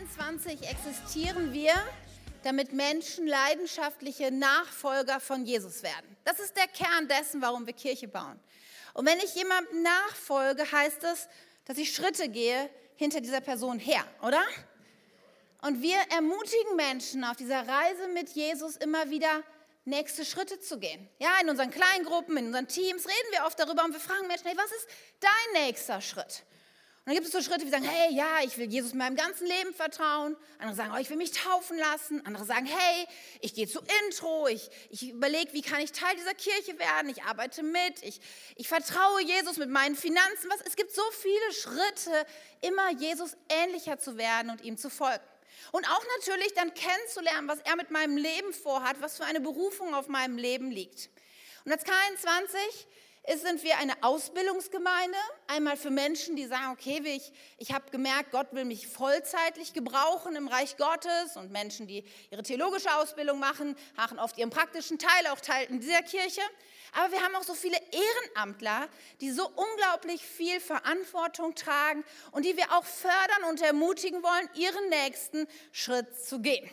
K21 existieren wir, damit Menschen leidenschaftliche Nachfolger von Jesus werden. Das ist der Kern dessen, warum wir Kirche bauen. Und wenn ich jemandem nachfolge, heißt das, dass ich Schritte gehe hinter dieser Person her, oder? Und wir ermutigen Menschen auf dieser Reise mit Jesus immer wieder nächste Schritte zu gehen. Ja, in unseren Kleingruppen, in unseren Teams reden wir oft darüber und wir fragen Menschen, hey, was ist dein nächster Schritt? Und dann gibt es so Schritte, wie sagen, hey, ja, ich will Jesus meinem ganzen Leben vertrauen. Andere sagen, oh, ich will mich taufen lassen. Andere sagen, hey, ich gehe zu Intro. Ich, ich überlege, wie kann ich Teil dieser Kirche werden. Ich arbeite mit. Ich, ich vertraue Jesus mit meinen Finanzen. Was, es gibt so viele Schritte, immer Jesus ähnlicher zu werden und ihm zu folgen. Und auch natürlich dann kennenzulernen, was er mit meinem Leben vorhat, was für eine Berufung auf meinem Leben liegt. Und als K21 sind wir eine Ausbildungsgemeinde, einmal für Menschen, die sagen, okay, ich, ich habe gemerkt, Gott will mich vollzeitlich gebrauchen im Reich Gottes und Menschen, die ihre theologische Ausbildung machen, machen oft ihren praktischen Teil, auch Teil in dieser Kirche. Aber wir haben auch so viele Ehrenamtler, die so unglaublich viel Verantwortung tragen und die wir auch fördern und ermutigen wollen, ihren nächsten Schritt zu gehen.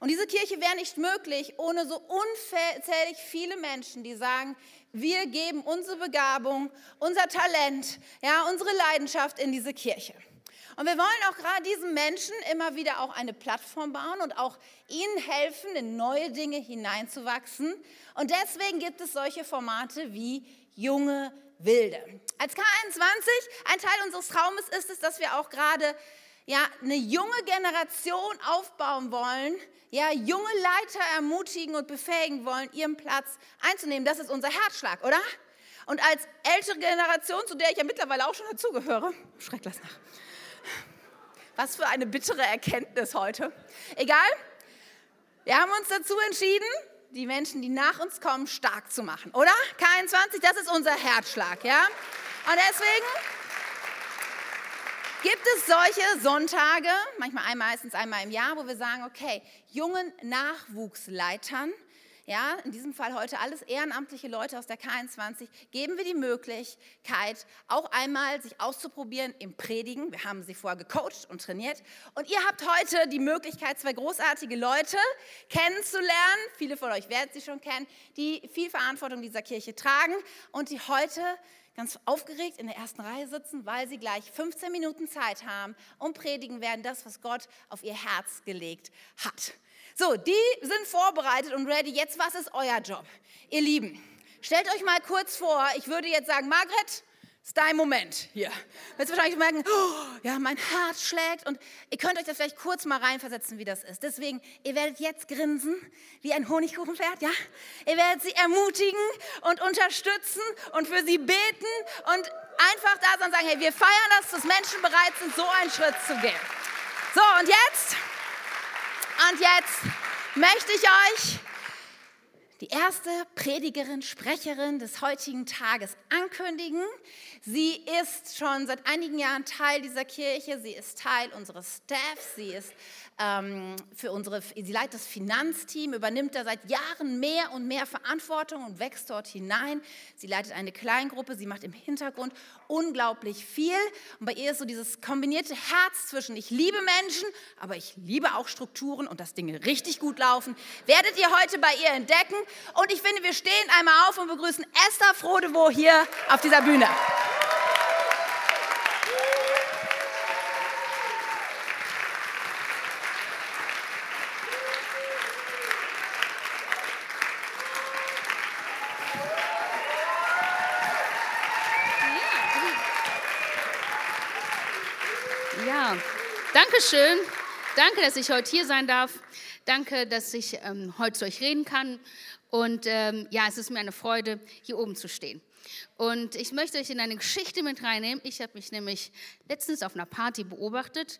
Und diese Kirche wäre nicht möglich ohne so unzählig viele Menschen, die sagen, wir geben unsere Begabung, unser Talent, ja, unsere Leidenschaft in diese Kirche. Und wir wollen auch gerade diesen Menschen immer wieder auch eine Plattform bauen und auch ihnen helfen, in neue Dinge hineinzuwachsen. Und deswegen gibt es solche Formate wie junge Wilde. Als K21, ein Teil unseres Traumes ist es, dass wir auch gerade ja, eine junge Generation aufbauen wollen, ja, junge Leiter ermutigen und befähigen wollen, ihren Platz einzunehmen. Das ist unser Herzschlag, oder? Und als ältere Generation, zu der ich ja mittlerweile auch schon dazugehöre, schreck das nach. Was für eine bittere Erkenntnis heute. Egal, wir haben uns dazu entschieden, die Menschen, die nach uns kommen, stark zu machen, oder? K21, das ist unser Herzschlag, ja? Und deswegen Gibt es solche Sonntage, manchmal einmal, meistens einmal im Jahr, wo wir sagen, okay, jungen Nachwuchsleitern, ja, in diesem Fall heute alles ehrenamtliche Leute aus der K21, geben wir die Möglichkeit, auch einmal sich auszuprobieren im Predigen. Wir haben sie vorher gecoacht und trainiert. Und ihr habt heute die Möglichkeit, zwei großartige Leute kennenzulernen. Viele von euch werden sie schon kennen, die viel Verantwortung dieser Kirche tragen und die heute ganz aufgeregt in der ersten Reihe sitzen, weil sie gleich 15 Minuten Zeit haben und predigen werden das, was Gott auf ihr Herz gelegt hat. So, die sind vorbereitet und ready. Jetzt, was ist euer Job? Ihr Lieben, stellt euch mal kurz vor, ich würde jetzt sagen, Margret, ist dein Moment hier. Jetzt wahrscheinlich merken, oh, ja, mein Herz schlägt und ihr könnt euch das vielleicht kurz mal reinversetzen, wie das ist. Deswegen, ihr werdet jetzt grinsen wie ein Honigkuchenpferd, ja? Ihr werdet sie ermutigen und unterstützen und für sie beten und einfach da sein und sagen, hey, wir feiern das, dass Menschen bereit sind, so einen Schritt zu gehen. So, und jetzt, und jetzt möchte ich euch die erste Predigerin, Sprecherin des heutigen Tages ankündigen. Sie ist schon seit einigen Jahren Teil dieser Kirche. Sie ist Teil unseres Staffs. Sie ist ähm, für unsere, sie leitet das Finanzteam, übernimmt da seit Jahren mehr und mehr Verantwortung und wächst dort hinein. Sie leitet eine Kleingruppe. Sie macht im Hintergrund unglaublich viel. Und bei ihr ist so dieses kombinierte Herz zwischen ich liebe Menschen, aber ich liebe auch Strukturen und dass Dinge richtig gut laufen. Werdet ihr heute bei ihr entdecken. Und ich finde, wir stehen einmal auf und begrüßen Esther Frodewo hier auf dieser Bühne. Danke schön. Danke, dass ich heute hier sein darf. Danke, dass ich ähm, heute zu euch reden kann. Und ähm, ja, es ist mir eine Freude, hier oben zu stehen. Und ich möchte euch in eine Geschichte mit reinnehmen. Ich habe mich nämlich letztens auf einer Party beobachtet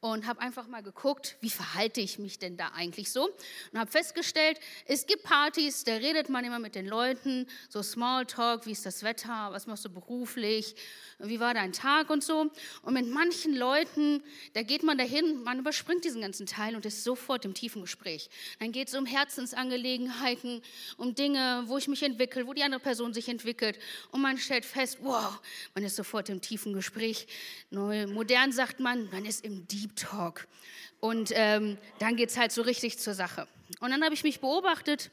und habe einfach mal geguckt, wie verhalte ich mich denn da eigentlich so und habe festgestellt, es gibt Partys, da redet man immer mit den Leuten, so Smalltalk, wie ist das Wetter, was machst du beruflich, wie war dein Tag und so. Und mit manchen Leuten, da geht man dahin, man überspringt diesen ganzen Teil und ist sofort im tiefen Gespräch. Dann geht es um Herzensangelegenheiten, um Dinge, wo ich mich entwickle, wo die andere Person sich entwickelt. und man stellt fest, wow, man ist sofort im tiefen Gespräch. Neu, modern sagt man, man ist im Deep Talk. Und ähm, dann geht es halt so richtig zur Sache. Und dann habe ich mich beobachtet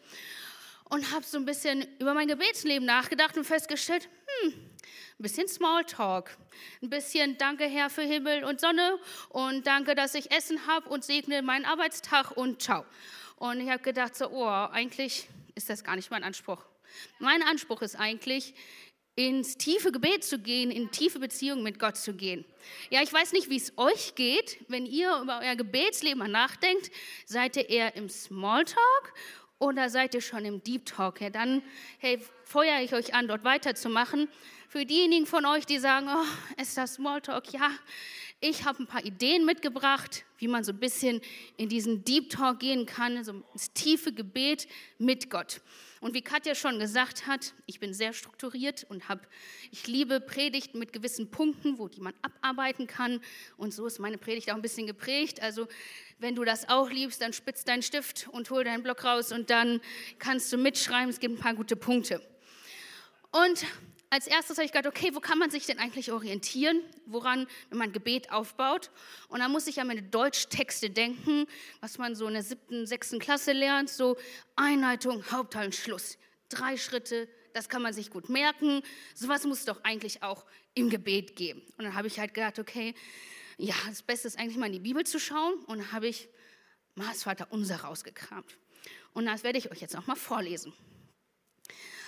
und habe so ein bisschen über mein Gebetsleben nachgedacht und festgestellt, hm, ein bisschen Smalltalk, ein bisschen Danke Herr für Himmel und Sonne und danke, dass ich Essen habe und segne meinen Arbeitstag und ciao. Und ich habe gedacht, so, oh, eigentlich ist das gar nicht mein Anspruch. Mein Anspruch ist eigentlich, ins tiefe Gebet zu gehen, in tiefe Beziehungen mit Gott zu gehen. Ja, ich weiß nicht, wie es euch geht, wenn ihr über euer Gebetsleben nachdenkt. Seid ihr eher im Smalltalk oder seid ihr schon im Deep Talk? Ja, dann hey, feuere ich euch an, dort weiterzumachen. Für diejenigen von euch, die sagen, oh, ist das Smalltalk? Ja, ich habe ein paar Ideen mitgebracht, wie man so ein bisschen in diesen Deep Talk gehen kann, so ins tiefe Gebet mit Gott. Und wie Katja schon gesagt hat, ich bin sehr strukturiert und habe, ich liebe Predigten mit gewissen Punkten, wo die man abarbeiten kann. Und so ist meine Predigt auch ein bisschen geprägt. Also wenn du das auch liebst, dann spitz deinen Stift und hol deinen Block raus und dann kannst du mitschreiben. Es gibt ein paar gute Punkte. Und als erstes habe ich gedacht, okay, wo kann man sich denn eigentlich orientieren? Woran, wenn man Gebet aufbaut? Und dann muss ich an meine Deutschtexte denken, was man so in der siebten, sechsten Klasse lernt, so Einleitung, Hauptteil und Schluss. Drei Schritte, das kann man sich gut merken. Sowas muss es doch eigentlich auch im Gebet geben. Und dann habe ich halt gedacht, okay, ja, das Beste ist eigentlich mal in die Bibel zu schauen. Und dann habe ich Mars Vater unser rausgekramt. Und das werde ich euch jetzt auch mal vorlesen.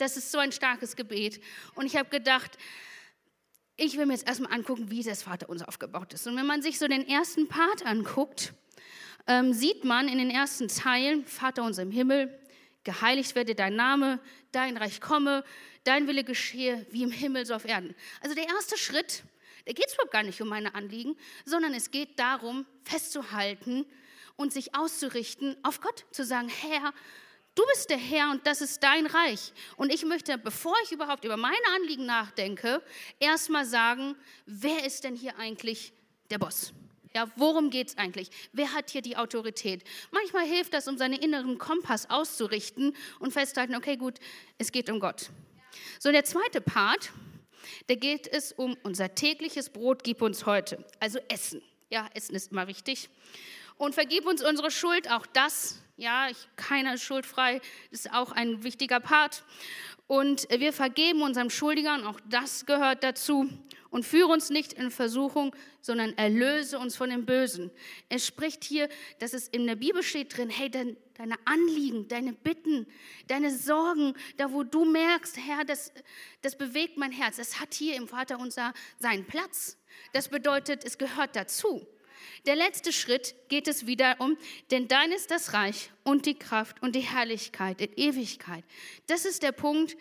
Das ist so ein starkes Gebet. Und ich habe gedacht, ich will mir jetzt erstmal angucken, wie das Vaterunser aufgebaut ist. Und wenn man sich so den ersten Part anguckt, ähm, sieht man in den ersten Zeilen, Vater unser im Himmel, geheiligt werde dein Name, dein Reich komme, dein Wille geschehe, wie im Himmel so auf Erden. Also der erste Schritt, da geht es überhaupt gar nicht um meine Anliegen, sondern es geht darum, festzuhalten und sich auszurichten auf Gott, zu sagen, Herr, Du bist der Herr und das ist dein Reich. Und ich möchte, bevor ich überhaupt über meine Anliegen nachdenke, erstmal sagen, wer ist denn hier eigentlich der Boss? Ja, worum geht es eigentlich? Wer hat hier die Autorität? Manchmal hilft das, um seinen inneren Kompass auszurichten und festzuhalten, okay, gut, es geht um Gott. So, der zweite Part, da geht es um unser tägliches Brot, gib uns heute. Also Essen. Ja, Essen ist immer wichtig. Und vergib uns unsere Schuld, auch das ja, ich, keiner ist schuldfrei, ist auch ein wichtiger Part. Und wir vergeben unseren Schuldigern, auch das gehört dazu. Und führe uns nicht in Versuchung, sondern erlöse uns von dem Bösen. Es spricht hier, dass es in der Bibel steht drin, hey, dein, deine Anliegen, deine Bitten, deine Sorgen, da wo du merkst, Herr, das, das bewegt mein Herz, es hat hier im Vater unser seinen Platz. Das bedeutet, es gehört dazu. Der letzte Schritt geht es wieder um, denn dein ist das Reich und die Kraft und die Herrlichkeit in Ewigkeit. Das ist der Punkt,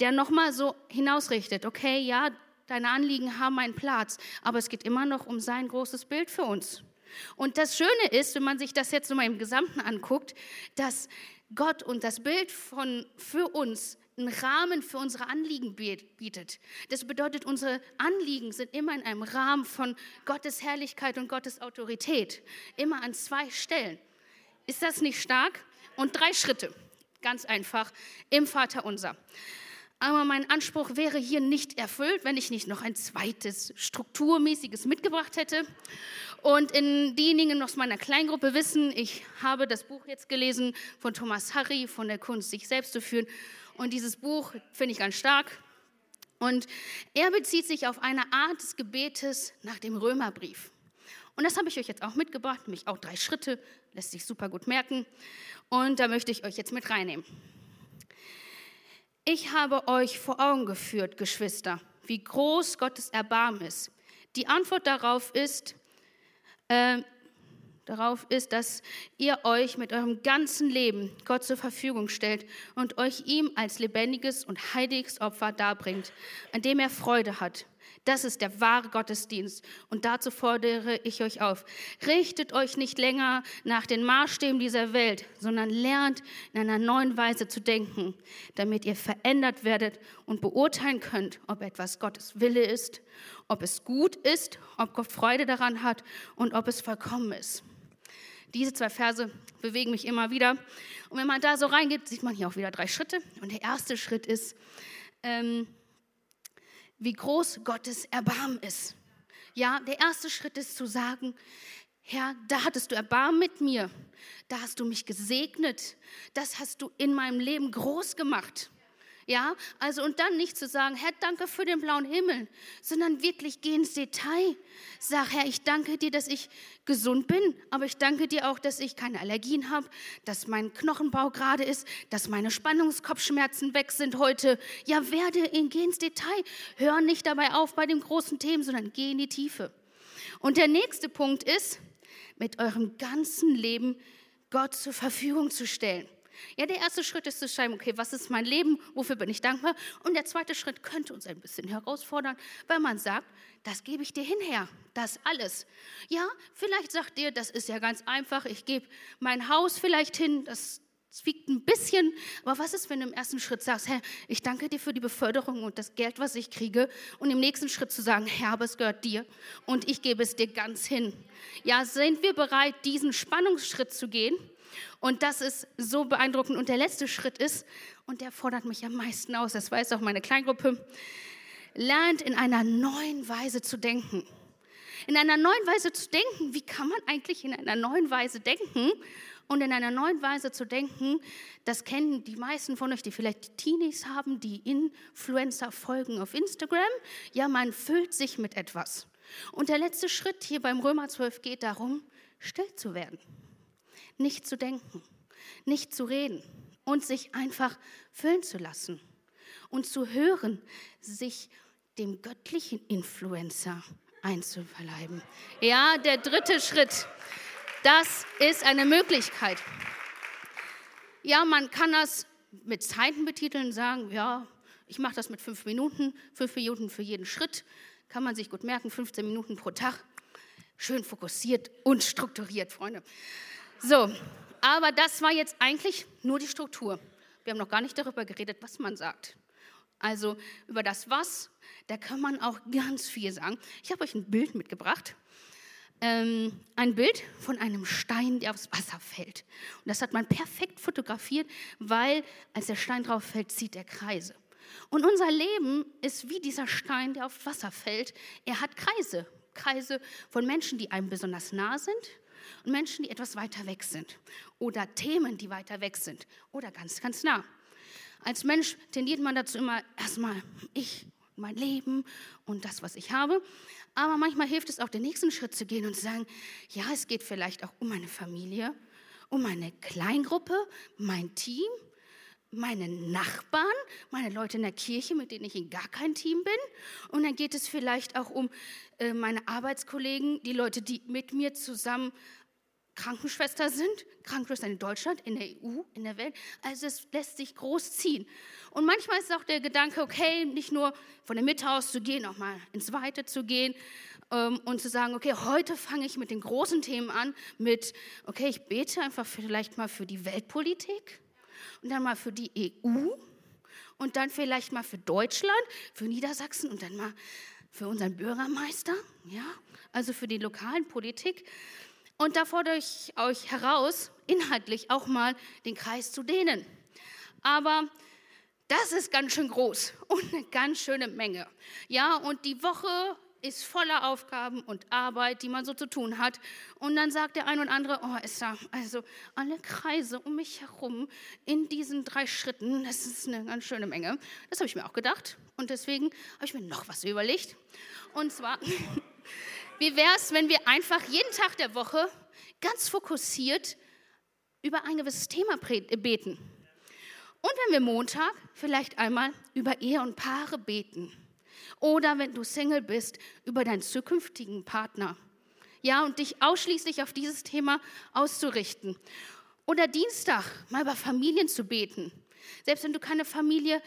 der nochmal so hinausrichtet. Okay, ja, deine Anliegen haben einen Platz, aber es geht immer noch um sein großes Bild für uns. Und das Schöne ist, wenn man sich das jetzt nochmal im Gesamten anguckt, dass Gott und das Bild von, für uns einen Rahmen für unsere Anliegen bietet. Das bedeutet, unsere Anliegen sind immer in einem Rahmen von Gottes Herrlichkeit und Gottes Autorität. Immer an zwei Stellen. Ist das nicht stark? Und drei Schritte, ganz einfach, im Vater unser. Aber mein Anspruch wäre hier nicht erfüllt, wenn ich nicht noch ein zweites strukturmäßiges mitgebracht hätte. Und in diejenigen aus meiner Kleingruppe wissen, ich habe das Buch jetzt gelesen von Thomas Harry, von der Kunst, sich selbst zu führen. Und dieses Buch finde ich ganz stark. Und er bezieht sich auf eine Art des Gebetes nach dem Römerbrief. Und das habe ich euch jetzt auch mitgebracht, nämlich auch drei Schritte, lässt sich super gut merken. Und da möchte ich euch jetzt mit reinnehmen. Ich habe euch vor Augen geführt, Geschwister, wie groß Gottes Erbarmen ist. Die Antwort darauf ist, äh, darauf ist, dass ihr euch mit eurem ganzen Leben Gott zur Verfügung stellt und euch ihm als lebendiges und heiliges Opfer darbringt, an dem er Freude hat. Das ist der wahre Gottesdienst. Und dazu fordere ich euch auf. Richtet euch nicht länger nach den Maßstäben dieser Welt, sondern lernt in einer neuen Weise zu denken, damit ihr verändert werdet und beurteilen könnt, ob etwas Gottes Wille ist, ob es gut ist, ob Gott Freude daran hat und ob es vollkommen ist. Diese zwei Verse bewegen mich immer wieder. Und wenn man da so reingeht, sieht man hier auch wieder drei Schritte. Und der erste Schritt ist, ähm, wie groß Gottes Erbarmen ist. Ja, der erste Schritt ist zu sagen, Herr, da hattest du Erbarmen mit mir, da hast du mich gesegnet, das hast du in meinem Leben groß gemacht. Ja, also und dann nicht zu sagen, Herr, danke für den blauen Himmel, sondern wirklich geh ins Detail. Sag, Herr, ich danke dir, dass ich gesund bin, aber ich danke dir auch, dass ich keine Allergien habe, dass mein Knochenbau gerade ist, dass meine Spannungskopfschmerzen weg sind heute. Ja, werde, in, geh ins Detail. Hör nicht dabei auf bei den großen Themen, sondern geh in die Tiefe. Und der nächste Punkt ist, mit eurem ganzen Leben Gott zur Verfügung zu stellen. Ja, der erste Schritt ist zu schreiben, okay, was ist mein Leben, wofür bin ich dankbar? Und der zweite Schritt könnte uns ein bisschen herausfordern, weil man sagt, das gebe ich dir hinher, das alles. Ja, vielleicht sagt ihr, das ist ja ganz einfach, ich gebe mein Haus vielleicht hin, das wiegt ein bisschen, aber was ist, wenn du im ersten Schritt sagst, Herr, ich danke dir für die Beförderung und das Geld, was ich kriege, und im nächsten Schritt zu sagen, Herr, aber es gehört dir und ich gebe es dir ganz hin. Ja, sind wir bereit, diesen Spannungsschritt zu gehen? Und das ist so beeindruckend. Und der letzte Schritt ist, und der fordert mich am meisten aus, das weiß auch meine Kleingruppe, lernt in einer neuen Weise zu denken. In einer neuen Weise zu denken, wie kann man eigentlich in einer neuen Weise denken? Und in einer neuen Weise zu denken, das kennen die meisten von euch, die vielleicht Teenies haben, die Influencer folgen auf Instagram. Ja, man füllt sich mit etwas. Und der letzte Schritt hier beim Römer 12 geht darum, still zu werden nicht zu denken, nicht zu reden und sich einfach füllen zu lassen und zu hören, sich dem göttlichen Influencer einzuverleiben. Ja, der dritte Schritt, das ist eine Möglichkeit. Ja, man kann das mit Zeiten betiteln, sagen, ja, ich mache das mit fünf Minuten, fünf Minuten für jeden Schritt, kann man sich gut merken, 15 Minuten pro Tag. Schön fokussiert und strukturiert, Freunde. So, aber das war jetzt eigentlich nur die Struktur. Wir haben noch gar nicht darüber geredet, was man sagt. Also über das Was, da kann man auch ganz viel sagen. Ich habe euch ein Bild mitgebracht. Ähm, ein Bild von einem Stein, der aufs Wasser fällt. Und das hat man perfekt fotografiert, weil als der Stein drauf fällt, zieht er Kreise. Und unser Leben ist wie dieser Stein, der aufs Wasser fällt. Er hat Kreise. Kreise von Menschen, die einem besonders nah sind und Menschen, die etwas weiter weg sind oder Themen, die weiter weg sind oder ganz, ganz nah. Als Mensch tendiert man dazu immer erstmal ich, mein Leben und das, was ich habe. Aber manchmal hilft es auch, den nächsten Schritt zu gehen und zu sagen, ja, es geht vielleicht auch um meine Familie, um meine Kleingruppe, mein Team, meine Nachbarn, meine Leute in der Kirche, mit denen ich in gar kein Team bin. Und dann geht es vielleicht auch um äh, meine Arbeitskollegen, die Leute, die mit mir zusammen Krankenschwester sind, Krankenschwester in Deutschland, in der EU, in der Welt. Also es lässt sich groß ziehen. Und manchmal ist auch der Gedanke, okay, nicht nur von der Mitte aus zu gehen, auch mal ins Weite zu gehen ähm, und zu sagen, okay, heute fange ich mit den großen Themen an, mit, okay, ich bete einfach vielleicht mal für die Weltpolitik und dann mal für die EU und dann vielleicht mal für Deutschland, für Niedersachsen und dann mal für unseren Bürgermeister, ja, also für die lokalen Politik. Und da fordere ich euch heraus, inhaltlich auch mal den Kreis zu dehnen. Aber das ist ganz schön groß und eine ganz schöne Menge. Ja, und die Woche ist voller Aufgaben und Arbeit, die man so zu tun hat. Und dann sagt der ein und andere, oh Esther, also alle Kreise um mich herum in diesen drei Schritten, das ist eine ganz schöne Menge. Das habe ich mir auch gedacht. Und deswegen habe ich mir noch was überlegt. Und zwar Wie wäre es, wenn wir einfach jeden Tag der Woche ganz fokussiert über ein gewisses Thema beten? Und wenn wir Montag vielleicht einmal über Ehe und Paare beten. Oder wenn du Single bist, über deinen zukünftigen Partner. Ja, und dich ausschließlich auf dieses Thema auszurichten. Oder Dienstag mal über Familien zu beten. Selbst wenn du keine Familie,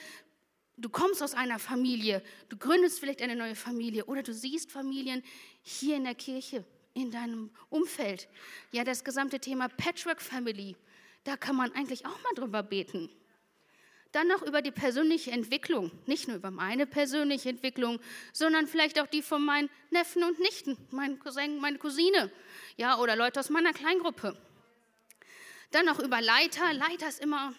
du kommst aus einer Familie, du gründest vielleicht eine neue Familie oder du siehst Familien hier in der Kirche, in deinem Umfeld. Ja, das gesamte Thema Patchwork Family, da kann man eigentlich auch mal drüber beten. Dann noch über die persönliche Entwicklung, nicht nur über meine persönliche Entwicklung, sondern vielleicht auch die von meinen Neffen und Nichten, meinen Cousin, meine Cousine, ja, oder Leute aus meiner Kleingruppe. Dann noch über Leiter. Leiter ist immer,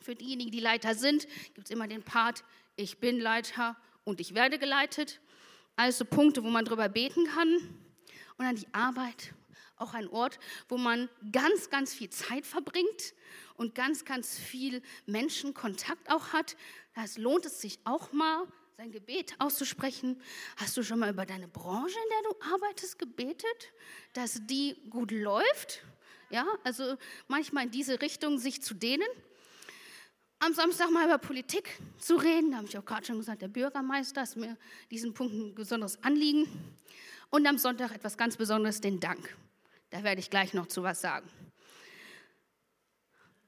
für diejenigen, die Leiter sind, gibt es immer den Part, ich bin Leiter und ich werde geleitet. Also Punkte, wo man drüber beten kann. Und dann die Arbeit, auch ein Ort, wo man ganz, ganz viel Zeit verbringt und ganz, ganz viel Menschenkontakt auch hat. Das lohnt es sich auch mal, sein Gebet auszusprechen. Hast du schon mal über deine Branche, in der du arbeitest, gebetet, dass die gut läuft? Ja, also manchmal in diese Richtung sich zu dehnen. Am Samstag mal über Politik zu reden, da habe ich auch gerade schon gesagt, der Bürgermeister ist mir diesen Punkt ein besonderes Anliegen. Und am Sonntag etwas ganz Besonderes, den Dank. Da werde ich gleich noch zu was sagen.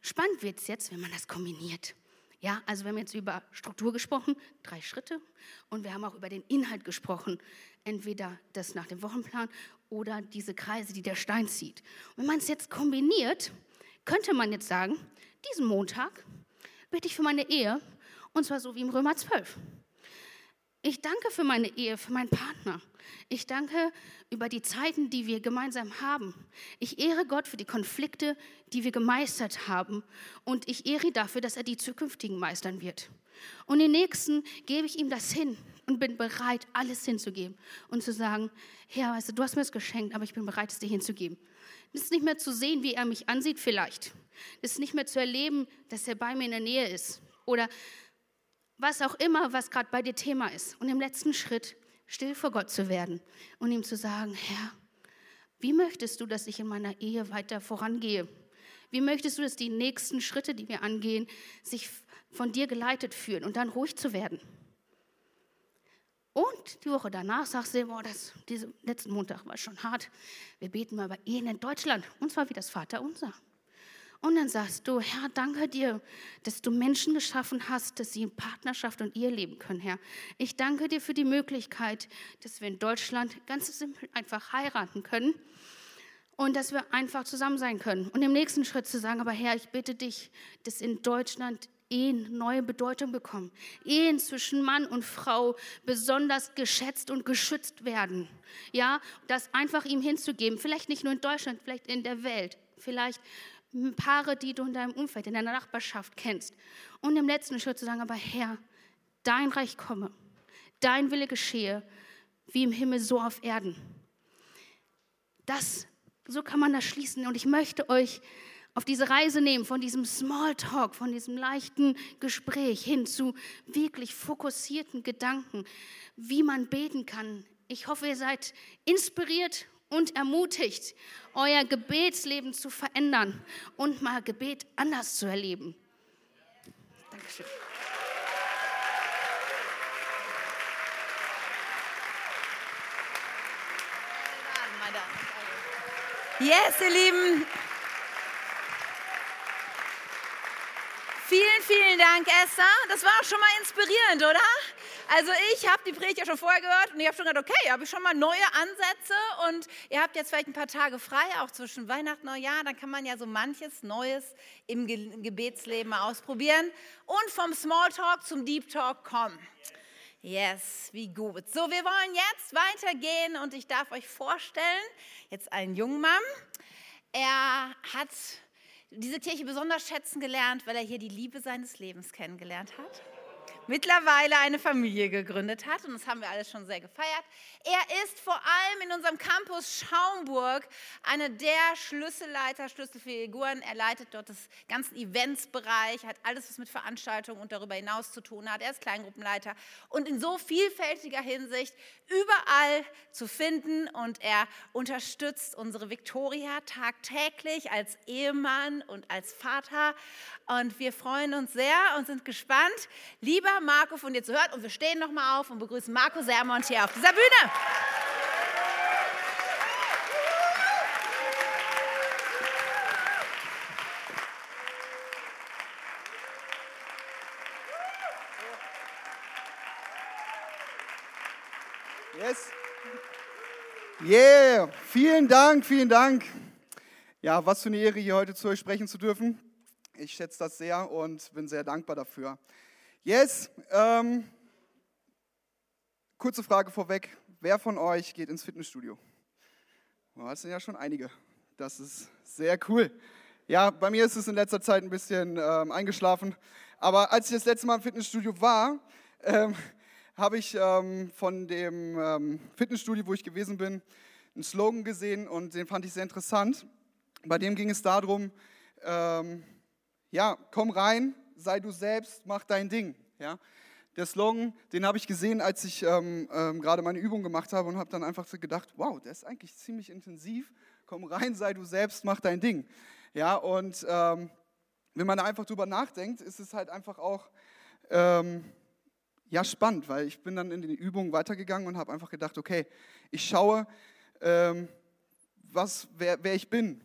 Spannend wird es jetzt, wenn man das kombiniert. Ja, also wir haben jetzt über Struktur gesprochen, drei Schritte, und wir haben auch über den Inhalt gesprochen. Entweder das nach dem Wochenplan oder diese Kreise, die der Stein zieht. Und wenn man es jetzt kombiniert, könnte man jetzt sagen, diesen Montag bitte ich für meine Ehe, und zwar so wie im Römer 12. Ich danke für meine Ehe, für meinen Partner. Ich danke über die Zeiten, die wir gemeinsam haben. Ich ehre Gott für die Konflikte, die wir gemeistert haben. Und ich ehre ihn dafür, dass er die zukünftigen meistern wird. Und den nächsten gebe ich ihm das hin und bin bereit, alles hinzugeben und zu sagen, Herr, weißt du, du hast mir das geschenkt, aber ich bin bereit, es dir hinzugeben. Es ist nicht mehr zu sehen, wie er mich ansieht vielleicht. Es ist nicht mehr zu erleben, dass er bei mir in der Nähe ist. Oder was auch immer, was gerade bei dir Thema ist. Und im letzten Schritt still vor Gott zu werden und ihm zu sagen, Herr, wie möchtest du, dass ich in meiner Ehe weiter vorangehe? Wie möchtest du, dass die nächsten Schritte, die wir angehen, sich von dir geleitet fühlen und dann ruhig zu werden? Und die Woche danach sagst du, boah, das, diesen letzten Montag war schon hart. Wir beten mal über Ehen in Deutschland, und zwar wie das Vaterunser. Und dann sagst du, Herr, danke dir, dass du Menschen geschaffen hast, dass sie in Partnerschaft und Ehe leben können, Herr. Ich danke dir für die Möglichkeit, dass wir in Deutschland ganz simpel einfach heiraten können und dass wir einfach zusammen sein können. Und im nächsten Schritt zu sagen, aber Herr, ich bitte dich, dass in Deutschland Ehen neue Bedeutung bekommen. Ehen zwischen Mann und Frau besonders geschätzt und geschützt werden. Ja, das einfach ihm hinzugeben. Vielleicht nicht nur in Deutschland, vielleicht in der Welt. Vielleicht Paare, die du in deinem Umfeld, in deiner Nachbarschaft kennst. Und im letzten Schritt zu sagen, aber Herr, dein Reich komme, dein Wille geschehe, wie im Himmel, so auf Erden. Das, so kann man das schließen. Und ich möchte euch auf diese Reise nehmen, von diesem Smalltalk, von diesem leichten Gespräch hin zu wirklich fokussierten Gedanken, wie man beten kann. Ich hoffe, ihr seid inspiriert und ermutigt, euer Gebetsleben zu verändern und mal Gebet anders zu erleben. Dankeschön. Yes, ihr Lieben. Vielen, vielen Dank, Esther. Das war auch schon mal inspirierend, oder? Also ich habe die Predigt ja schon vorher gehört und ich habe schon gedacht, okay, habe ich schon mal neue Ansätze und ihr habt jetzt vielleicht ein paar Tage frei, auch zwischen Weihnachten und Neujahr, dann kann man ja so manches Neues im Gebetsleben ausprobieren und vom Smalltalk zum Deep Talk kommen. Yes, wie gut. So, wir wollen jetzt weitergehen und ich darf euch vorstellen, jetzt einen jungen Mann. Er hat diese Kirche besonders schätzen gelernt, weil er hier die Liebe seines Lebens kennengelernt hat mittlerweile eine Familie gegründet hat und das haben wir alles schon sehr gefeiert. Er ist vor allem in unserem Campus Schaumburg einer der Schlüsselleiter, Schlüsselfiguren. Er leitet dort das ganze Eventsbereich, hat alles, was mit Veranstaltungen und darüber hinaus zu tun hat. Er ist Kleingruppenleiter und in so vielfältiger Hinsicht überall zu finden und er unterstützt unsere Viktoria tagtäglich als Ehemann und als Vater und wir freuen uns sehr und sind gespannt, lieber lieber Marco von dir zu hören. Und wir stehen nochmal auf und begrüßen Marco Sermont hier auf dieser Bühne. Yes. Yeah, vielen Dank, vielen Dank. Ja, was für eine Ehre, hier heute zu euch sprechen zu dürfen. Ich schätze das sehr und bin sehr dankbar dafür. Yes, ähm, kurze Frage vorweg. Wer von euch geht ins Fitnessstudio? Oh, das sind ja schon einige. Das ist sehr cool. Ja, bei mir ist es in letzter Zeit ein bisschen ähm, eingeschlafen. Aber als ich das letzte Mal im Fitnessstudio war, ähm, habe ich ähm, von dem ähm, Fitnessstudio, wo ich gewesen bin, einen Slogan gesehen und den fand ich sehr interessant. Bei dem ging es darum, ähm, ja, komm rein, sei du selbst, mach dein Ding. Ja? Der Slogan, den habe ich gesehen, als ich ähm, ähm, gerade meine Übung gemacht habe und habe dann einfach so gedacht, wow, der ist eigentlich ziemlich intensiv. Komm rein, sei du selbst, mach dein Ding. Ja, und ähm, wenn man da einfach drüber nachdenkt, ist es halt einfach auch ähm, ja, spannend, weil ich bin dann in den Übungen weitergegangen und habe einfach gedacht, okay, ich schaue, ähm, was, wer, wer ich bin,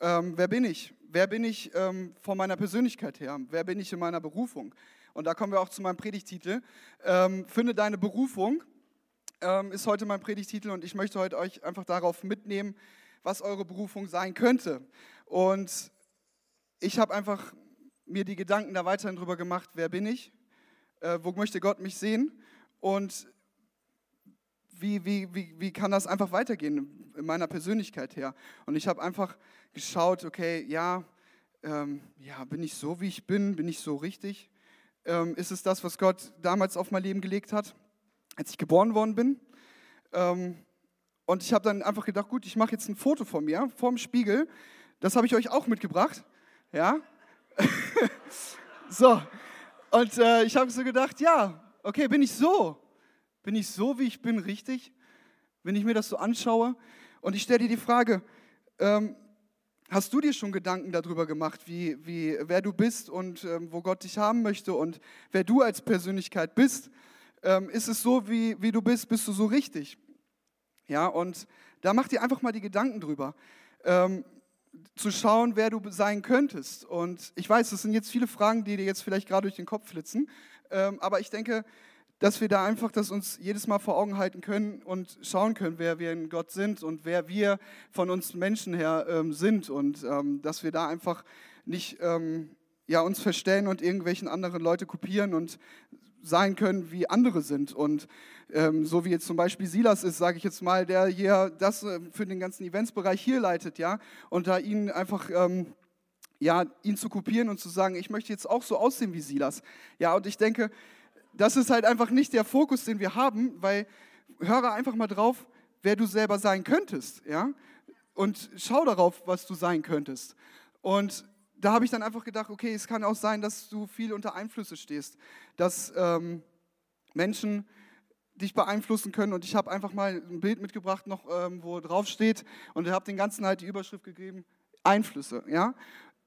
ähm, wer bin ich? Wer bin ich ähm, von meiner Persönlichkeit her? Wer bin ich in meiner Berufung? Und da kommen wir auch zu meinem Predigtitel. Ähm, Finde deine Berufung ähm, ist heute mein Predigtitel und ich möchte heute euch einfach darauf mitnehmen, was eure Berufung sein könnte. Und ich habe einfach mir die Gedanken da weiterhin drüber gemacht, wer bin ich? Äh, wo möchte Gott mich sehen? Und wie, wie, wie, wie kann das einfach weitergehen in meiner Persönlichkeit her? Und ich habe einfach geschaut, okay, ja, ähm, ja, bin ich so, wie ich bin? Bin ich so richtig? Ähm, ist es das, was Gott damals auf mein Leben gelegt hat, als ich geboren worden bin? Ähm, und ich habe dann einfach gedacht, gut, ich mache jetzt ein Foto von mir, vor dem Spiegel. Das habe ich euch auch mitgebracht. Ja? so. Und äh, ich habe so gedacht, ja, okay, bin ich so? Bin ich so, wie ich bin, richtig? Wenn ich mir das so anschaue? Und ich stelle dir die Frage, ähm, Hast du dir schon Gedanken darüber gemacht, wie, wie, wer du bist und ähm, wo Gott dich haben möchte und wer du als Persönlichkeit bist? Ähm, ist es so, wie, wie du bist, bist du so richtig? Ja, und da mach dir einfach mal die Gedanken drüber, ähm, zu schauen, wer du sein könntest. Und ich weiß, das sind jetzt viele Fragen, die dir jetzt vielleicht gerade durch den Kopf flitzen, ähm, aber ich denke, dass wir da einfach das uns jedes Mal vor Augen halten können und schauen können, wer wir in Gott sind und wer wir von uns Menschen her ähm, sind und ähm, dass wir da einfach nicht ähm, ja, uns verstellen und irgendwelchen anderen Leute kopieren und sein können, wie andere sind. Und ähm, so wie jetzt zum Beispiel Silas ist, sage ich jetzt mal, der hier das äh, für den ganzen Eventsbereich hier leitet, ja, und da ihn einfach ähm, ja, ihn zu kopieren und zu sagen, ich möchte jetzt auch so aussehen wie Silas. Ja, und ich denke, das ist halt einfach nicht der Fokus, den wir haben, weil höre einfach mal drauf, wer du selber sein könntest, ja? Und schau darauf, was du sein könntest. Und da habe ich dann einfach gedacht, okay, es kann auch sein, dass du viel unter Einflüsse stehst, dass ähm, Menschen dich beeinflussen können. Und ich habe einfach mal ein Bild mitgebracht, noch ähm, wo drauf steht, und ich habe den ganzen halt die Überschrift gegeben: Einflüsse. Ja?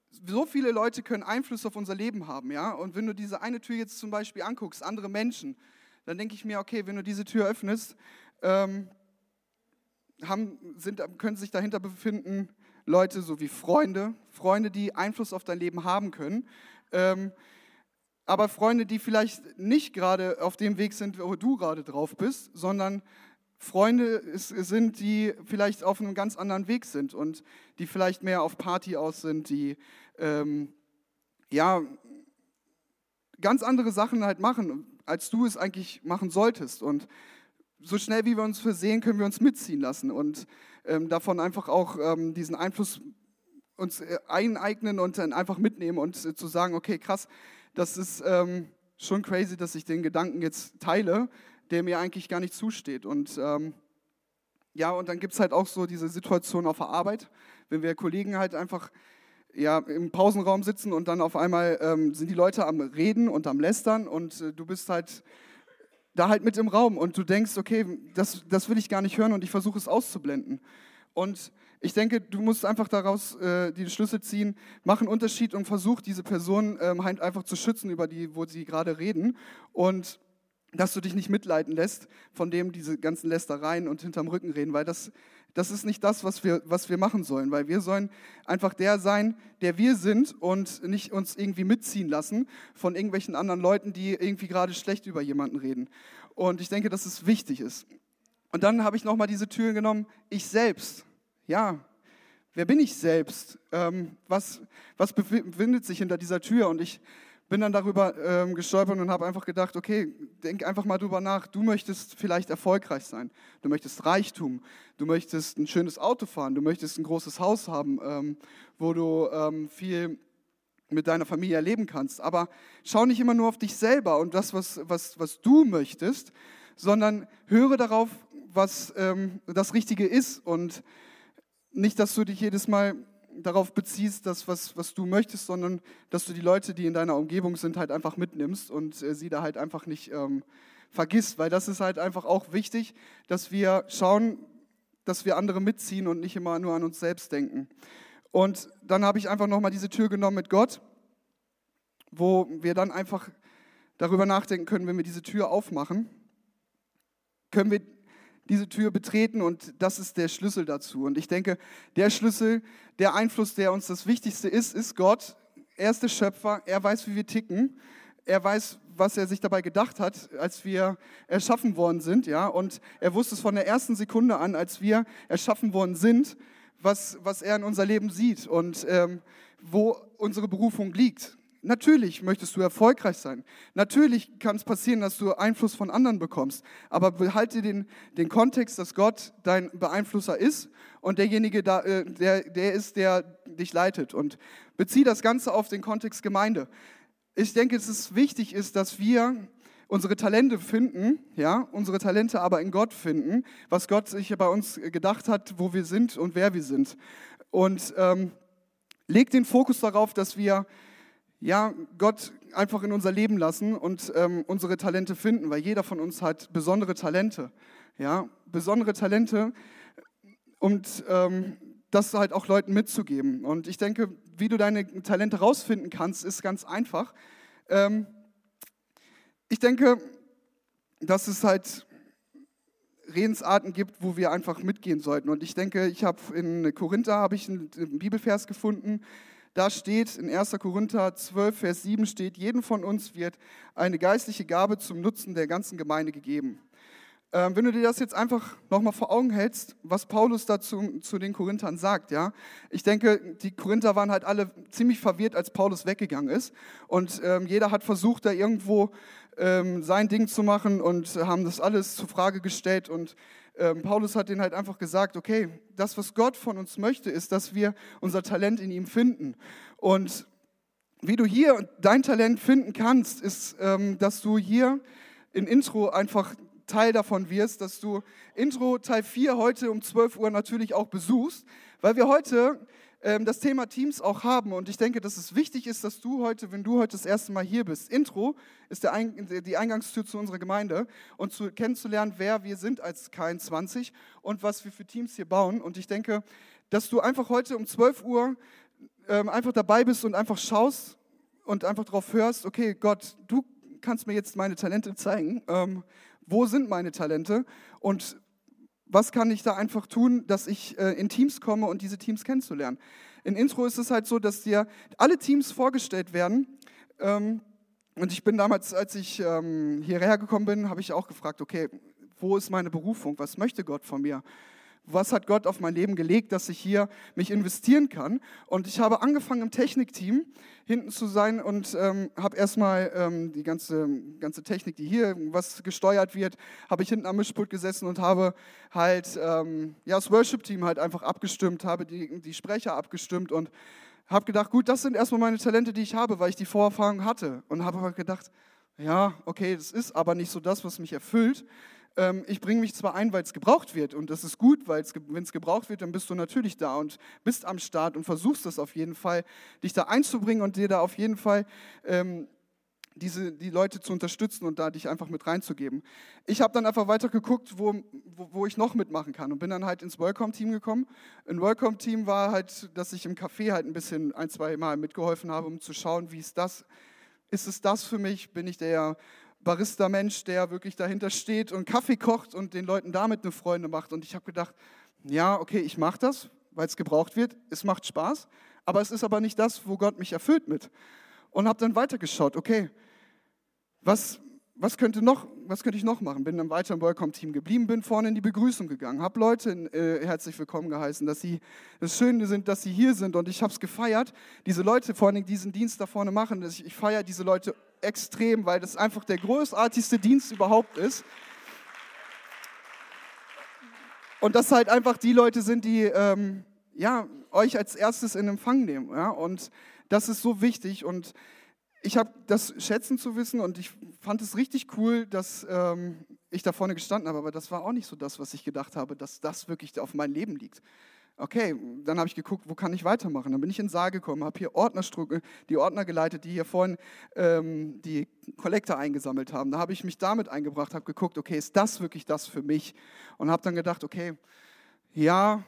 So viele Leute können Einfluss auf unser Leben haben, ja. Und wenn du diese eine Tür jetzt zum Beispiel anguckst, andere Menschen, dann denke ich mir, okay, wenn du diese Tür öffnest, ähm, haben, sind, können sich dahinter befinden Leute so wie Freunde, Freunde, die Einfluss auf dein Leben haben können. Ähm, aber Freunde, die vielleicht nicht gerade auf dem Weg sind, wo du gerade drauf bist, sondern Freunde sind, die vielleicht auf einem ganz anderen Weg sind und die vielleicht mehr auf Party aus sind, die ähm, ja ganz andere Sachen halt machen, als du es eigentlich machen solltest. Und so schnell wie wir uns versehen, können wir uns mitziehen lassen und ähm, davon einfach auch ähm, diesen Einfluss uns äh, eineignen und dann einfach mitnehmen und äh, zu sagen, okay, krass, das ist ähm, schon crazy, dass ich den Gedanken jetzt teile, der mir eigentlich gar nicht zusteht. Und ähm, ja, und dann gibt es halt auch so diese Situation auf der Arbeit, wenn wir Kollegen halt einfach ja, im Pausenraum sitzen und dann auf einmal ähm, sind die Leute am Reden und am Lästern und äh, du bist halt da halt mit im Raum und du denkst, okay, das, das will ich gar nicht hören und ich versuche es auszublenden. Und ich denke, du musst einfach daraus äh, die Schlüsse ziehen, mach einen Unterschied und versuch diese Person ähm, halt einfach zu schützen, über die, wo sie gerade reden. Und dass du dich nicht mitleiten lässt von dem diese ganzen Lästereien und hinterm Rücken reden, weil das, das ist nicht das, was wir, was wir machen sollen, weil wir sollen einfach der sein, der wir sind und nicht uns irgendwie mitziehen lassen von irgendwelchen anderen Leuten, die irgendwie gerade schlecht über jemanden reden. Und ich denke, dass es wichtig ist. Und dann habe ich nochmal diese Tür genommen, ich selbst. Ja, wer bin ich selbst? Ähm, was, was befindet sich hinter dieser Tür? Und ich bin dann darüber ähm, gestolpert und habe einfach gedacht, okay, denk einfach mal drüber nach. Du möchtest vielleicht erfolgreich sein. Du möchtest Reichtum. Du möchtest ein schönes Auto fahren. Du möchtest ein großes Haus haben, ähm, wo du ähm, viel mit deiner Familie erleben kannst. Aber schau nicht immer nur auf dich selber und das, was, was, was du möchtest, sondern höre darauf, was ähm, das Richtige ist und nicht, dass du dich jedes Mal darauf beziehst, dass was, was du möchtest, sondern dass du die Leute, die in deiner Umgebung sind, halt einfach mitnimmst und äh, sie da halt einfach nicht ähm, vergisst, weil das ist halt einfach auch wichtig, dass wir schauen, dass wir andere mitziehen und nicht immer nur an uns selbst denken. Und dann habe ich einfach nochmal diese Tür genommen mit Gott, wo wir dann einfach darüber nachdenken können, wenn wir diese Tür aufmachen, können wir diese Tür betreten und das ist der Schlüssel dazu. Und ich denke, der Schlüssel, der Einfluss, der uns das Wichtigste ist, ist Gott. Er ist der Schöpfer, er weiß, wie wir ticken, er weiß, was er sich dabei gedacht hat, als wir erschaffen worden sind, ja. Und er wusste es von der ersten Sekunde an, als wir erschaffen worden sind, was, was er in unser Leben sieht und ähm, wo unsere Berufung liegt. Natürlich möchtest du erfolgreich sein. Natürlich kann es passieren, dass du Einfluss von anderen bekommst. Aber behalte den, den Kontext, dass Gott dein Beeinflusser ist und derjenige, da, äh, der, der ist, der dich leitet. Und bezieh das Ganze auf den Kontext Gemeinde. Ich denke, es ist wichtig ist, dass wir unsere Talente finden, ja, unsere Talente aber in Gott finden, was Gott sich bei uns gedacht hat, wo wir sind und wer wir sind. Und ähm, leg den Fokus darauf, dass wir ja, Gott einfach in unser Leben lassen und ähm, unsere Talente finden, weil jeder von uns hat besondere Talente. Ja, besondere Talente und ähm, das halt auch Leuten mitzugeben. Und ich denke, wie du deine Talente rausfinden kannst, ist ganz einfach. Ähm, ich denke, dass es halt Redensarten gibt, wo wir einfach mitgehen sollten. Und ich denke, ich habe in Korinther habe ich einen Bibelvers gefunden, da steht in 1. Korinther 12, Vers 7 steht, jedem von uns wird eine geistliche Gabe zum Nutzen der ganzen Gemeinde gegeben. Ähm, wenn du dir das jetzt einfach nochmal vor Augen hältst, was Paulus dazu zu den Korinthern sagt, ja, ich denke, die Korinther waren halt alle ziemlich verwirrt, als Paulus weggegangen ist. Und ähm, jeder hat versucht, da irgendwo ähm, sein Ding zu machen und haben das alles zur Frage gestellt. Und ähm, Paulus hat ihnen halt einfach gesagt, okay, das, was Gott von uns möchte, ist, dass wir unser Talent in ihm finden. Und wie du hier dein Talent finden kannst, ist, ähm, dass du hier in Intro einfach Teil davon wirst, dass du Intro Teil 4 heute um 12 Uhr natürlich auch besuchst, weil wir heute ähm, das Thema Teams auch haben. Und ich denke, dass es wichtig ist, dass du heute, wenn du heute das erste Mal hier bist, Intro ist der Ein die Eingangstür zu unserer Gemeinde und zu, kennenzulernen, wer wir sind als K21 und was wir für Teams hier bauen. Und ich denke, dass du einfach heute um 12 Uhr ähm, einfach dabei bist und einfach schaust und einfach darauf hörst, okay, Gott, du kannst mir jetzt meine Talente zeigen. Ähm, wo sind meine Talente? Und was kann ich da einfach tun, dass ich äh, in Teams komme und diese Teams kennenzulernen. In Intro ist es halt so, dass dir alle Teams vorgestellt werden. Ähm, und ich bin damals, als ich ähm, hierher gekommen bin, habe ich auch gefragt, okay, wo ist meine Berufung? Was möchte Gott von mir? Was hat Gott auf mein Leben gelegt, dass ich hier mich investieren kann. Und ich habe angefangen im Technikteam hinten zu sein und ähm, habe erstmal ähm, die ganze, ganze Technik, die hier was gesteuert wird, habe ich hinten am Mischpult gesessen und habe halt ähm, ja, das Worship-Team halt einfach abgestimmt, habe die, die Sprecher abgestimmt und habe gedacht, gut, das sind erstmal meine Talente, die ich habe, weil ich die Vorerfahrung hatte. Und habe aber gedacht, ja, okay, das ist aber nicht so das, was mich erfüllt ähm, ich bringe mich zwar ein, weil es gebraucht wird und das ist gut, weil wenn es gebraucht wird, dann bist du natürlich da und bist am Start und versuchst das auf jeden Fall, dich da einzubringen und dir da auf jeden Fall ähm, diese, die Leute zu unterstützen und da dich einfach mit reinzugeben. Ich habe dann einfach weiter geguckt, wo, wo, wo, ich noch mitmachen kann und bin dann halt ins Welcome-Team gekommen. Ein Welcome-Team war halt, dass ich im Café halt ein bisschen ein, zwei Mal mitgeholfen habe, um zu schauen, wie ist das, ist es das für mich, bin ich der Barista-Mensch, der wirklich dahinter steht und Kaffee kocht und den Leuten damit eine Freude macht. Und ich habe gedacht, ja, okay, ich mache das, weil es gebraucht wird. Es macht Spaß, aber es ist aber nicht das, wo Gott mich erfüllt mit. Und habe dann weitergeschaut, okay, was, was könnte, noch, was könnte ich noch machen? Bin im weiteren Welcome-Team geblieben, bin vorne in die Begrüßung gegangen, habe Leute äh, herzlich willkommen geheißen, dass sie das Schöne sind, dass sie hier sind und ich habe es gefeiert. Diese Leute, vor allem diesen Dienst da vorne machen, ich, ich feiere diese Leute extrem, weil das einfach der großartigste Dienst überhaupt ist. Und das halt einfach die Leute sind, die ähm, ja, euch als erstes in Empfang nehmen. Ja? Und das ist so wichtig und ich habe das schätzen zu wissen und ich fand es richtig cool, dass ähm, ich da vorne gestanden habe, aber das war auch nicht so das, was ich gedacht habe, dass das wirklich auf mein Leben liegt. Okay, dann habe ich geguckt, wo kann ich weitermachen. Dann bin ich in den Saal gekommen, habe hier Ordnerstruktur, die Ordner geleitet, die hier vorhin ähm, die Kollekte eingesammelt haben. Da habe ich mich damit eingebracht, habe geguckt, okay, ist das wirklich das für mich? Und habe dann gedacht, okay, ja,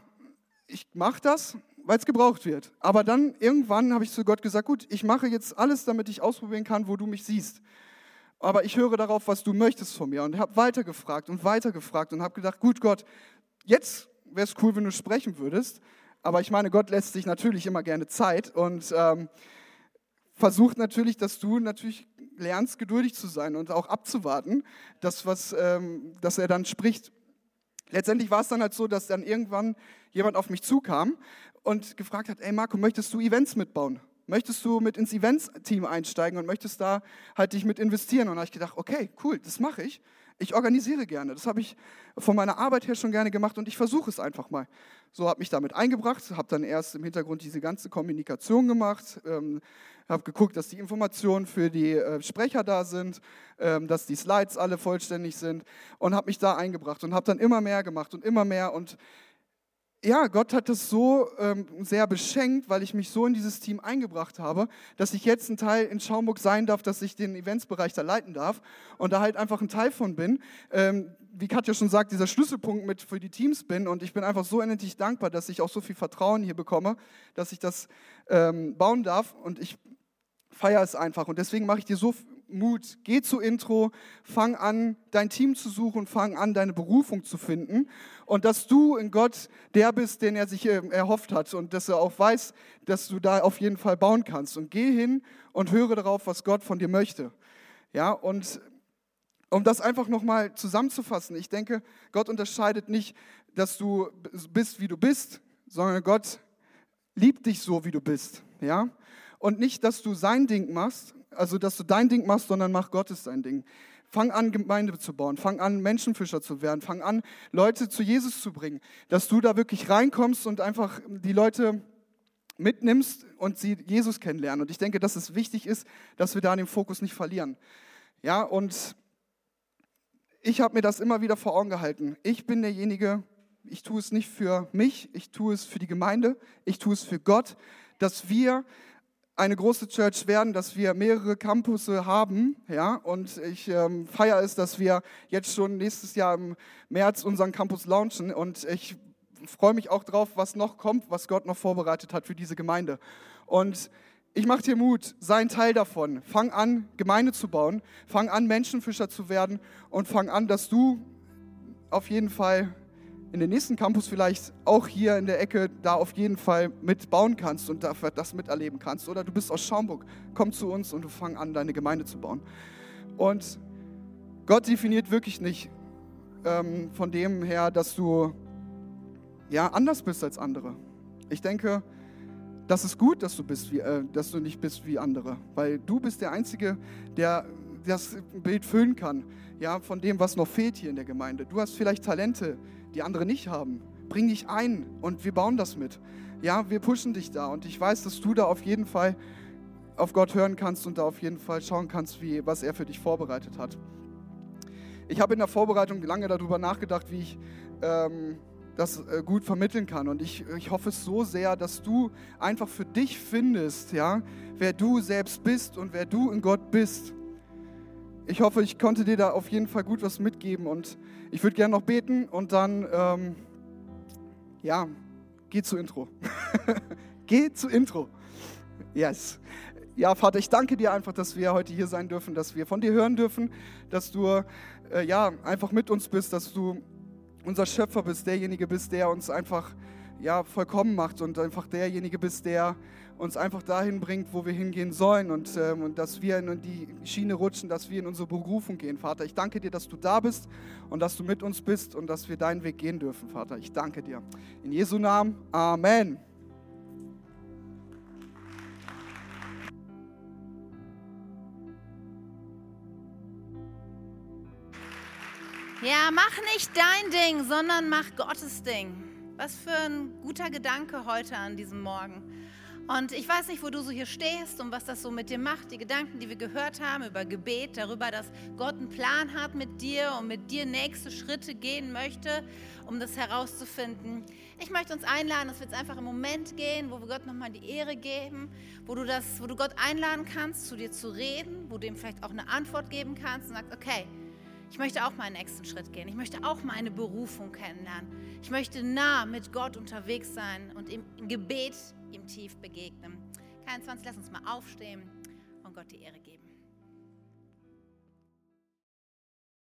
ich mache das, weil es gebraucht wird. Aber dann irgendwann habe ich zu Gott gesagt, gut, ich mache jetzt alles, damit ich ausprobieren kann, wo du mich siehst. Aber ich höre darauf, was du möchtest von mir. Und habe weitergefragt und weitergefragt und habe gedacht, gut Gott, jetzt wäre es cool, wenn du sprechen würdest. Aber ich meine, Gott lässt sich natürlich immer gerne Zeit und ähm, versucht natürlich, dass du natürlich lernst, geduldig zu sein und auch abzuwarten, dass, was, ähm, dass er dann spricht. Letztendlich war es dann halt so, dass dann irgendwann jemand auf mich zukam und gefragt hat, ey Marco, möchtest du Events mitbauen? Möchtest du mit ins Events-Team einsteigen und möchtest da halt dich mit investieren? Und da habe ich gedacht, okay, cool, das mache ich. Ich organisiere gerne. Das habe ich von meiner Arbeit her schon gerne gemacht und ich versuche es einfach mal. So habe mich damit eingebracht, habe dann erst im Hintergrund diese ganze Kommunikation gemacht, ähm, habe geguckt, dass die Informationen für die äh, Sprecher da sind, ähm, dass die Slides alle vollständig sind und habe mich da eingebracht und habe dann immer mehr gemacht und immer mehr und ja, Gott hat das so ähm, sehr beschenkt, weil ich mich so in dieses Team eingebracht habe, dass ich jetzt ein Teil in Schaumburg sein darf, dass ich den Eventsbereich da leiten darf und da halt einfach ein Teil von bin. Ähm, wie Katja schon sagt, dieser Schlüsselpunkt mit für die Teams bin und ich bin einfach so unendlich dankbar, dass ich auch so viel Vertrauen hier bekomme, dass ich das ähm, bauen darf und ich feiere es einfach und deswegen mache ich dir so Mut. Geh zu Intro, fang an, dein Team zu suchen, fang an, deine Berufung zu finden. Und dass du in Gott der bist, den er sich ähm, erhofft hat und dass er auch weiß, dass du da auf jeden Fall bauen kannst. Und geh hin und höre darauf, was Gott von dir möchte. Ja, und um das einfach nochmal zusammenzufassen, ich denke, Gott unterscheidet nicht, dass du bist, wie du bist, sondern Gott liebt dich so, wie du bist. Ja? Und nicht, dass du sein Ding machst, also dass du dein Ding machst, sondern mach Gottes sein Ding. Fang an, Gemeinde zu bauen. Fang an, Menschenfischer zu werden. Fang an, Leute zu Jesus zu bringen. Dass du da wirklich reinkommst und einfach die Leute mitnimmst und sie Jesus kennenlernen. Und ich denke, dass es wichtig ist, dass wir da den Fokus nicht verlieren. Ja, und ich habe mir das immer wieder vor Augen gehalten. Ich bin derjenige, ich tue es nicht für mich, ich tue es für die Gemeinde, ich tue es für Gott, dass wir eine große Church werden, dass wir mehrere Campusse haben. Ja? Und ich ähm, feiere es, dass wir jetzt schon nächstes Jahr im März unseren Campus launchen. Und ich freue mich auch drauf, was noch kommt, was Gott noch vorbereitet hat für diese Gemeinde. Und ich mache dir Mut, sei ein Teil davon. Fang an, Gemeinde zu bauen. Fang an, Menschenfischer zu werden. Und fang an, dass du auf jeden Fall in den nächsten Campus vielleicht auch hier in der Ecke da auf jeden Fall mitbauen kannst und das miterleben kannst. Oder du bist aus Schaumburg, komm zu uns und du fang an, deine Gemeinde zu bauen. Und Gott definiert wirklich nicht ähm, von dem her, dass du ja anders bist als andere. Ich denke, das ist gut, dass du bist, wie, äh, dass du nicht bist wie andere, weil du bist der Einzige, der das Bild füllen kann, ja, von dem, was noch fehlt hier in der Gemeinde. Du hast vielleicht Talente, die andere nicht haben. Bring dich ein und wir bauen das mit. Ja, wir pushen dich da und ich weiß, dass du da auf jeden Fall auf Gott hören kannst und da auf jeden Fall schauen kannst, wie, was er für dich vorbereitet hat. Ich habe in der Vorbereitung lange darüber nachgedacht, wie ich ähm, das äh, gut vermitteln kann. Und ich, ich hoffe es so sehr, dass du einfach für dich findest, ja, wer du selbst bist und wer du in Gott bist. Ich hoffe, ich konnte dir da auf jeden Fall gut was mitgeben und ich würde gerne noch beten und dann, ähm, ja, geh zu Intro. geh zu Intro. Yes. Ja, Vater, ich danke dir einfach, dass wir heute hier sein dürfen, dass wir von dir hören dürfen, dass du äh, ja einfach mit uns bist, dass du unser Schöpfer bist, derjenige bist, der uns einfach ja vollkommen macht und einfach derjenige bist, der uns einfach dahin bringt, wo wir hingehen sollen und, ähm, und dass wir in die Schiene rutschen, dass wir in unsere Berufung gehen, Vater. Ich danke dir, dass du da bist und dass du mit uns bist und dass wir deinen Weg gehen dürfen, Vater. Ich danke dir. In Jesu Namen, Amen. Ja, mach nicht dein Ding, sondern mach Gottes Ding. Was für ein guter Gedanke heute an diesem Morgen. Und ich weiß nicht, wo du so hier stehst und was das so mit dir macht. Die Gedanken, die wir gehört haben über Gebet, darüber, dass Gott einen Plan hat mit dir und mit dir nächste Schritte gehen möchte, um das herauszufinden. Ich möchte uns einladen, dass wir jetzt einfach im Moment gehen, wo wir Gott nochmal die Ehre geben, wo du, das, wo du Gott einladen kannst, zu dir zu reden, wo du ihm vielleicht auch eine Antwort geben kannst und sagst, okay, ich möchte auch meinen nächsten Schritt gehen. Ich möchte auch meine Berufung kennenlernen. Ich möchte nah mit Gott unterwegs sein und im Gebet ihm tief begegnen. Kein 20, lass uns mal aufstehen und Gott die Ehre geben.